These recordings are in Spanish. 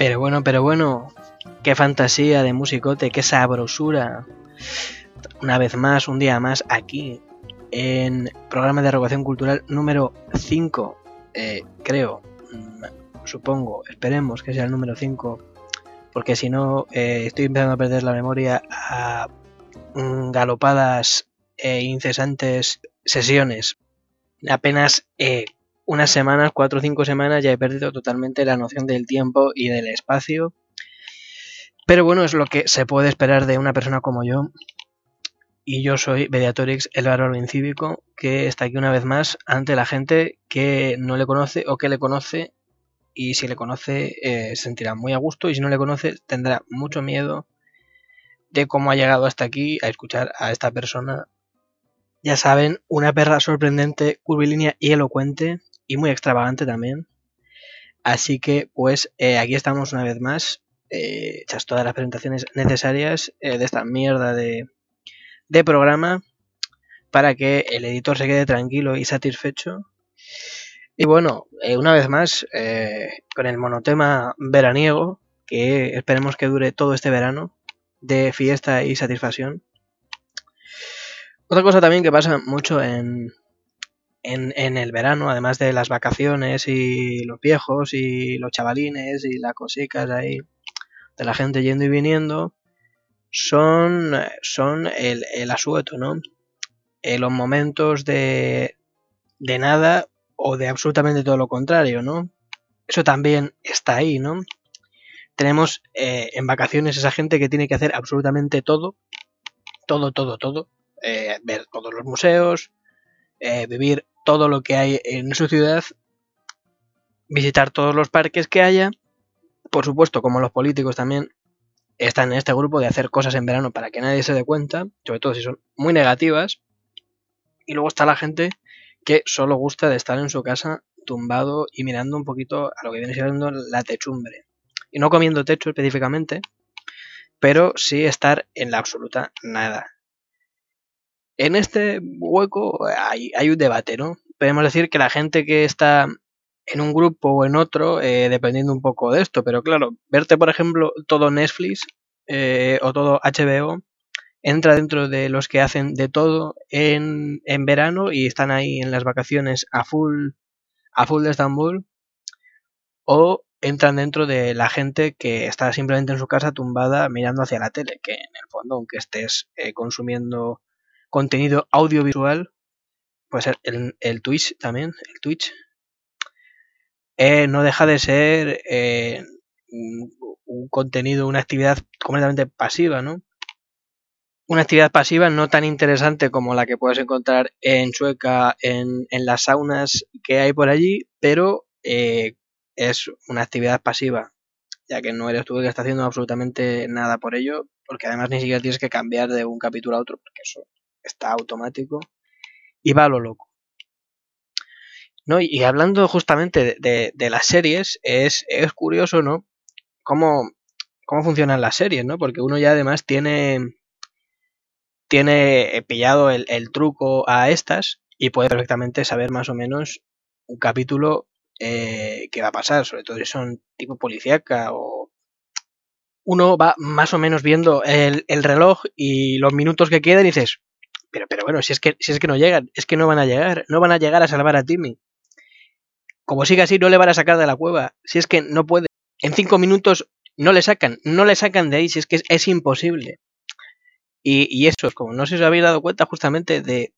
Pero bueno, pero bueno, qué fantasía de musicote, qué sabrosura. Una vez más, un día más aquí en programa de erogación cultural número 5, eh, creo, mm, supongo, esperemos que sea el número 5, porque si no eh, estoy empezando a perder la memoria a mm, galopadas e incesantes sesiones. Apenas eh, unas semanas, cuatro o cinco semanas, ya he perdido totalmente la noción del tiempo y del espacio. Pero bueno, es lo que se puede esperar de una persona como yo. Y yo soy Mediatorix, el bárbaro incívico, que está aquí una vez más ante la gente que no le conoce o que le conoce. Y si le conoce, eh, se sentirá muy a gusto. Y si no le conoce, tendrá mucho miedo de cómo ha llegado hasta aquí a escuchar a esta persona. Ya saben, una perra sorprendente, curvilínea y elocuente y muy extravagante también. Así que pues eh, aquí estamos una vez más, eh, hechas todas las presentaciones necesarias eh, de esta mierda de, de programa para que el editor se quede tranquilo y satisfecho. Y bueno, una vez más, con el monotema veraniego, que esperemos que dure todo este verano, de fiesta y satisfacción. Otra cosa también que pasa mucho en, en, el verano, además de las vacaciones y los viejos y los chavalines y las cositas ahí de la gente yendo y viniendo, son, son el, el asueto, ¿no? En eh, los momentos de, de nada o de absolutamente todo lo contrario, ¿no? Eso también está ahí, ¿no? Tenemos eh, en vacaciones esa gente que tiene que hacer absolutamente todo, todo, todo, todo. Eh, ver todos los museos, vivir todo lo que hay en su ciudad, visitar todos los parques que haya. Por supuesto, como los políticos también están en este grupo de hacer cosas en verano para que nadie se dé cuenta, sobre todo si son muy negativas. Y luego está la gente que solo gusta de estar en su casa tumbado y mirando un poquito a lo que viene siendo la techumbre. Y no comiendo techo específicamente, pero sí estar en la absoluta nada. En este hueco hay, un debate, ¿no? Podemos decir que la gente que está en un grupo o en otro, eh, dependiendo un poco de esto, pero claro, verte, por ejemplo, todo Netflix eh, o todo HBO, entra dentro de los que hacen de todo en, en, verano y están ahí en las vacaciones a full, a full de Estambul, o entran dentro de la gente que está simplemente en su casa tumbada mirando hacia la tele, que en el fondo, aunque estés eh, consumiendo contenido audiovisual, pues el, el Twitch también, el Twitch, eh, no deja de ser eh, un, contenido, una actividad completamente pasiva, ¿no? Una actividad pasiva no tan interesante como la que puedes encontrar en Sueca, en, en las saunas que hay por allí, pero eh, es una actividad pasiva, ya que no eres tú el que está haciendo absolutamente nada por ello, porque además ni siquiera tienes que cambiar de un capítulo a otro, porque eso está automático y va a lo loco. ¿No? Y, hablando justamente de, las series, es, es, curioso, ¿no? Cómo, cómo funcionan las series, ¿no? Porque uno ya además tiene, tiene pillado el, truco a estas y puede perfectamente saber más o menos un capítulo eh, que va a pasar, sobre todo si son tipo policíaca o uno va más o menos viendo el, el reloj y los minutos que quedan y dices, pero, pero bueno, si es, que, si es que no llegan, es que no van a llegar, no van a llegar a salvar a Timmy. Como siga así, no le van a sacar de la cueva. Si es que no puede. En cinco minutos no le sacan, no le sacan de ahí, si es que es, imposible. Y, y, eso es como no se os habéis dado cuenta justamente de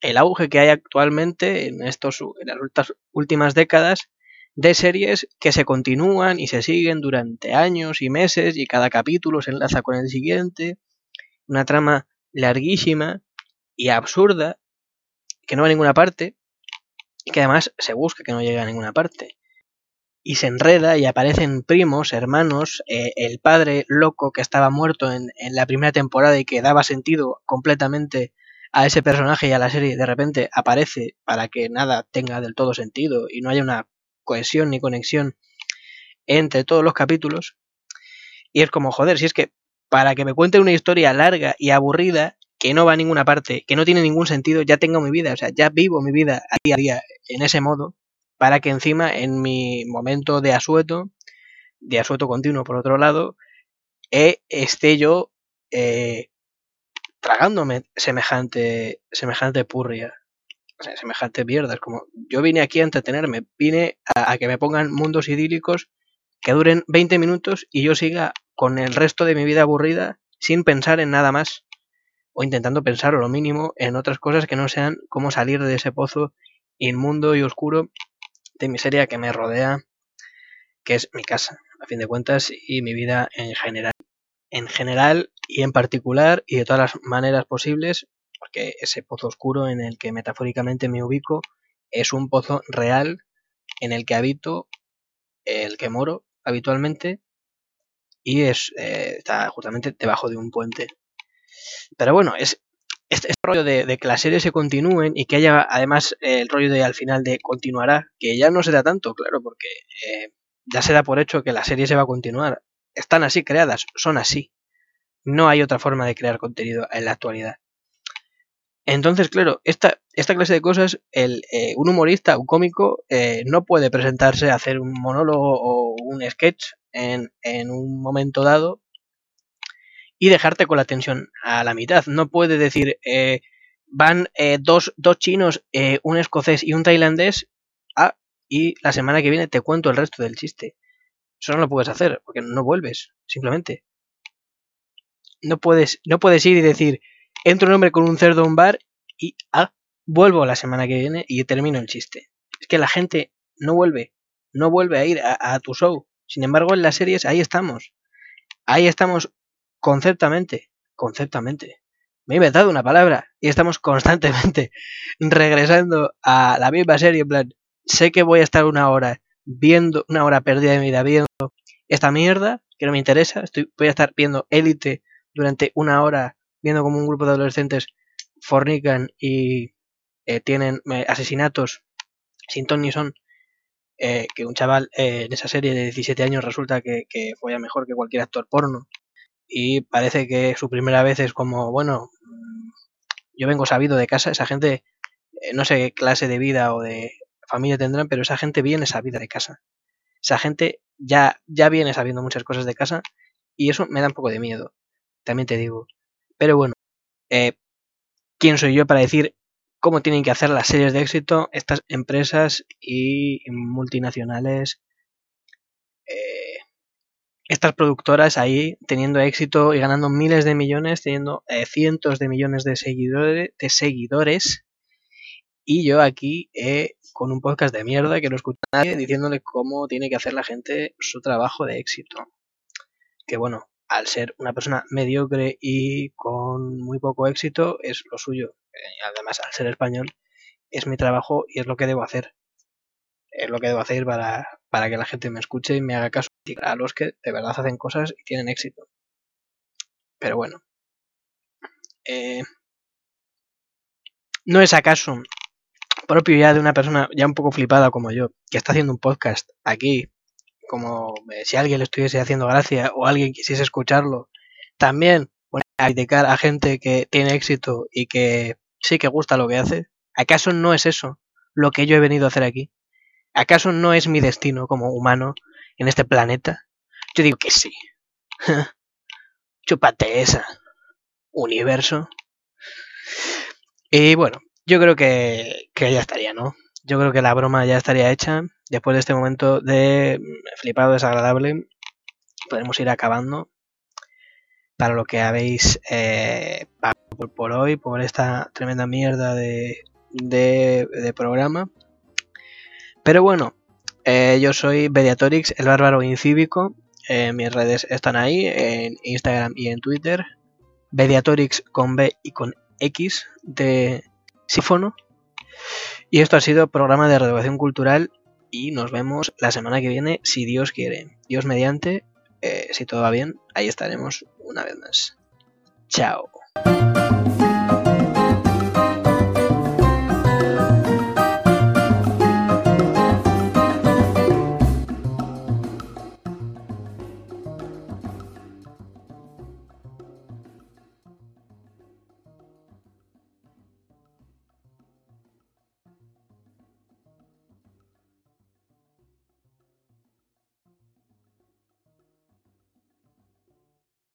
el auge que hay actualmente en estos en las últimas décadas de series que se continúan y se siguen durante años y meses y cada capítulo se enlaza con el siguiente. Una trama larguísima y absurda que no va a ninguna parte y que además se busca que no llegue a ninguna parte. Y se enreda y aparecen primos, hermanos, eh, el padre loco que estaba muerto en, en la primera temporada y que daba sentido completamente a ese personaje y a la serie, de repente aparece para que nada tenga del todo sentido y no haya una cohesión ni conexión entre todos los capítulos. Y es como, joder, si es que para que me cuenten una historia larga y aburrida, que no va a ninguna parte, que no tiene ningún sentido, ya tengo mi vida, o sea, ya vivo mi vida día a día en ese modo, para que encima en mi momento de asueto de asueto continuo por otro lado, e esté yo eh, tragándome semejante, semejante purria, semejante mierda. Es como, yo vine aquí a entretenerme, vine a, que me pongan mundos idílicos que duren 20 minutos y yo siga con el resto de mi vida aburrida sin pensar en nada más o intentando pensar lo mínimo en otras cosas que no sean cómo salir de ese pozo inmundo y oscuro de miseria que me rodea, que es mi casa, a fin de cuentas, y mi vida en general. En general y en particular y de todas las maneras posibles, porque ese pozo oscuro en el que metafóricamente me ubico es un pozo real en el que habito, el que moro habitualmente, y es, eh, está justamente debajo de un puente. Pero bueno, es este, rollo de, que las series se continúen y que haya además el rollo de al final de continuará, que ya no se da tanto, claro, porque eh, ya se da por hecho que la serie se va a continuar. Están así creadas, son así. No hay otra forma de crear contenido en la actualidad. Entonces, claro, esta, esta clase de cosas, el, eh, un humorista, un cómico, eh, no puede presentarse a hacer un monólogo o un sketch en, en un momento dado y dejarte con la tensión a la mitad. No puede decir, eh, van eh, dos, dos, chinos, eh, un escocés y un tailandés, ah, y la semana que viene te cuento el resto del chiste. Eso no lo puedes hacer, porque no vuelves, simplemente. No puedes, no puedes ir y decir, entro un hombre con un cerdo a un bar y, ah, vuelvo la semana que viene y termino el chiste. Es que la gente no vuelve, no vuelve a ir a, a tu show. Sin embargo, en las series ahí estamos. Ahí estamos conceptamente, conceptamente. Me he inventado una palabra y estamos constantemente regresando a la misma serie. En plan, sé que voy a estar una hora viendo, una hora perdida de mi vida viendo esta mierda que no me interesa. Estoy, voy a estar viendo Élite durante una hora viendo como un grupo de adolescentes fornican y eh, tienen eh, asesinatos sin ton ni son. Eh, que un chaval en esa serie de 17 años resulta que, que fue mejor que cualquier actor porno y parece que su primera vez es como, bueno, yo vengo sabido de casa, esa gente, eh, no sé qué clase de vida o de familia tendrán, pero esa gente viene sabida de casa. Esa gente ya, ya viene sabiendo muchas cosas de casa y eso me da un poco de miedo, también te digo. Pero bueno, eh, ¿quién soy yo para decir cómo tienen que hacer las series de éxito estas empresas y multinacionales? Estas productoras ahí teniendo éxito y ganando miles de millones, teniendo eh, cientos de millones de seguidores, de seguidores y yo aquí eh, con un podcast de mierda que no escucha nadie diciéndole cómo tiene que hacer la gente su trabajo de éxito. Que bueno, al ser una persona mediocre y con muy poco éxito es lo suyo. Eh, además, al ser español es mi trabajo y es lo que debo hacer. Es lo que debo hacer para, para que la gente me escuche y me haga caso a los que de verdad hacen cosas y tienen éxito. Pero bueno. Eh, ¿No es acaso propio ya de una persona ya un poco flipada como yo, que está haciendo un podcast aquí, como eh, si alguien le estuviese haciendo gracia o alguien quisiese escucharlo, también a criticar a gente que tiene éxito y que sí que gusta lo que hace? ¿Acaso no es eso lo que yo he venido a hacer aquí? ¿Acaso no es mi destino como humano en este planeta? Yo digo que sí. Chúpate esa. Universo. Y bueno, yo creo que, que ya estaría, ¿no? Yo creo que la broma ya estaría hecha. Después de este momento de flipado desagradable, podemos ir acabando para lo que habéis eh, por, por, hoy, por esta tremenda mierda de, de, de programa. Pero bueno, eh, yo soy Mediatorix, el bárbaro incívico. Eh, mis redes están ahí, en Instagram y en Twitter. Mediatorix con B y con X de sífono. Y esto ha sido programa de renovación cultural y nos vemos la semana que viene si Dios quiere. Dios mediante, eh, si todo va bien, ahí estaremos una vez más. Chao.